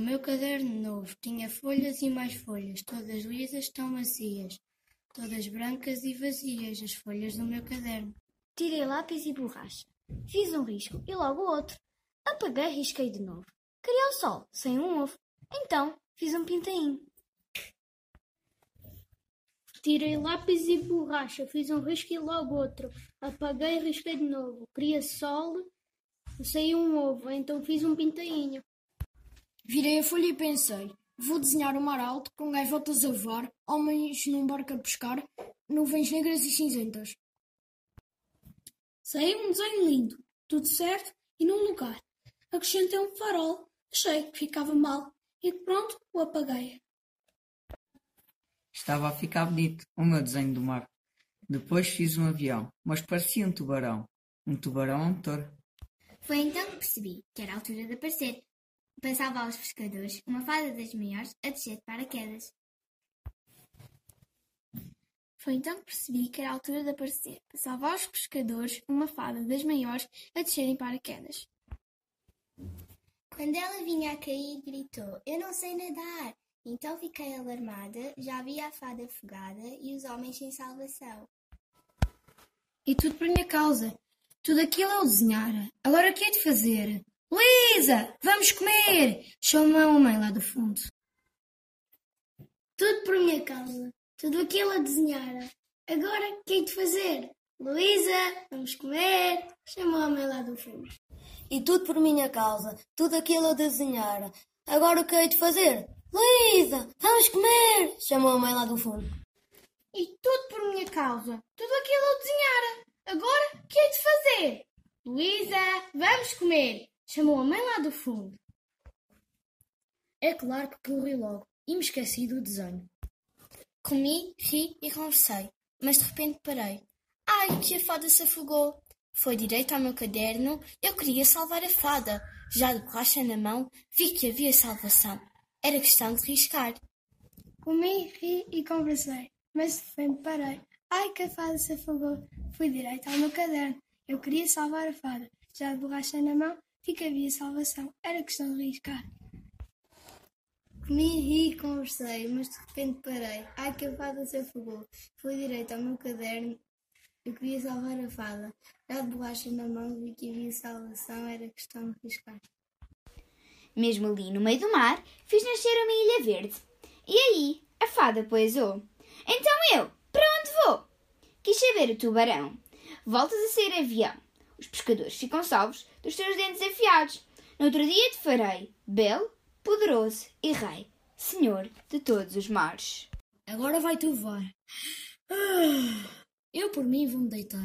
O meu caderno novo tinha folhas e mais folhas, todas lisas tão macias, todas brancas e vazias, as folhas do meu caderno. Tirei lápis e borracha. Fiz um risco e logo outro. Apaguei e risquei de novo. Queria o sol, sem um ovo. Então, fiz um pintainho. Tirei lápis e borracha, fiz um risco e logo outro. Apaguei e risquei de novo. Queria sol, saiu um ovo, então fiz um pintainho. Virei a folha e pensei: vou desenhar o mar alto, com gaivotas a voar, homens num barco a pescar, nuvens negras e cinzentas. Saiu um desenho lindo, tudo certo e num lugar. Acrescentei um farol, achei que ficava mal e pronto, o apaguei. Estava a ficar bonito o meu desenho do mar. Depois fiz um avião, mas parecia um tubarão. Um tubarão a motor. Foi então que percebi que era a altura de aparecer. Passava aos pescadores uma fada das maiores a descer de paraquedas. Foi então que percebi que era a altura de aparecer. Passava aos pescadores uma fada das maiores a descerem paraquedas. Quando ela vinha a cair, gritou: Eu não sei nadar! Então fiquei alarmada, já vi a fada afogada e os homens sem salvação. E tudo por minha causa. Tudo aquilo eu desenhara. Agora o que é de fazer? Luísa, vamos comer! Chamou a mãe lá do fundo. Tudo por minha causa. Tudo aquilo a desenhara. Agora o que é de fazer? Luísa, vamos comer! Chamou a mãe lá do fundo. E tudo por minha causa. Tudo aquilo a desenhara. Agora o que hei de fazer? Luísa, vamos comer! Chamou a mãe lá do fundo. E tudo por minha causa. Tudo aquilo eu desenhara. Agora, o que é de fazer? Luísa, vamos comer! Chamou a mãe lá do fundo. É claro que corri logo e me esqueci do desenho. Comi, ri e conversei, mas de repente parei. Ai, que a fada se afogou! Foi direito ao meu caderno, eu queria salvar a fada. Já de borracha na mão, vi que havia salvação. Era questão de riscar. Comi, ri e conversei, mas de repente parei. Ai, que a fada se afogou. Fui direito ao meu caderno. Eu queria salvar a fada. Já de borracha na mão, que havia salvação. Era questão de riscar. Comi, ri e conversei, mas de repente parei. Ai, que a fada se afogou. Fui direito ao meu caderno. Eu queria salvar a fada. Já de borracha na mão, vi que havia salvação. Era questão de riscar. Mesmo ali no meio do mar, fiz nascer uma ilha verde. E aí, a fada poesou. Então eu, para onde vou? Quis saber o tubarão. Voltas a ser avião. Os pescadores ficam salvos dos seus dentes afiados. No outro dia te farei belo, poderoso e rei, senhor de todos os mares. Agora vai tu voar. Ah, eu por mim vou-me deitar.